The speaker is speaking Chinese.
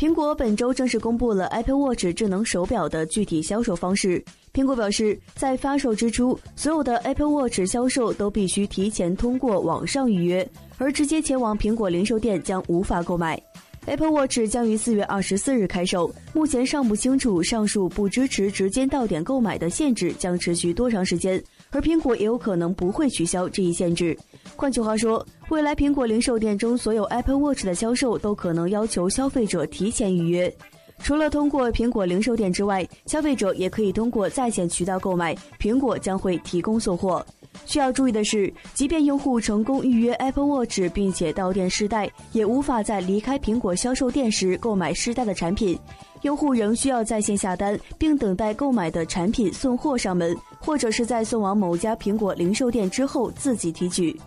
苹果本周正式公布了 Apple Watch 智能手表的具体销售方式。苹果表示，在发售之初，所有的 Apple Watch 销售都必须提前通过网上预约，而直接前往苹果零售店将无法购买。Apple Watch 将于四月二十四日开售，目前尚不清楚上述不支持直接到点购买的限制将持续多长时间，而苹果也有可能不会取消这一限制。换句话说，未来苹果零售店中所有 Apple Watch 的销售都可能要求消费者提前预约。除了通过苹果零售店之外，消费者也可以通过在线渠道购买，苹果将会提供送货。需要注意的是，即便用户成功预约 Apple Watch 并且到店试戴，也无法在离开苹果销售店时购买试戴的产品。用户仍需要在线下单，并等待购买的产品送货上门，或者是在送往某家苹果零售店之后自己提取。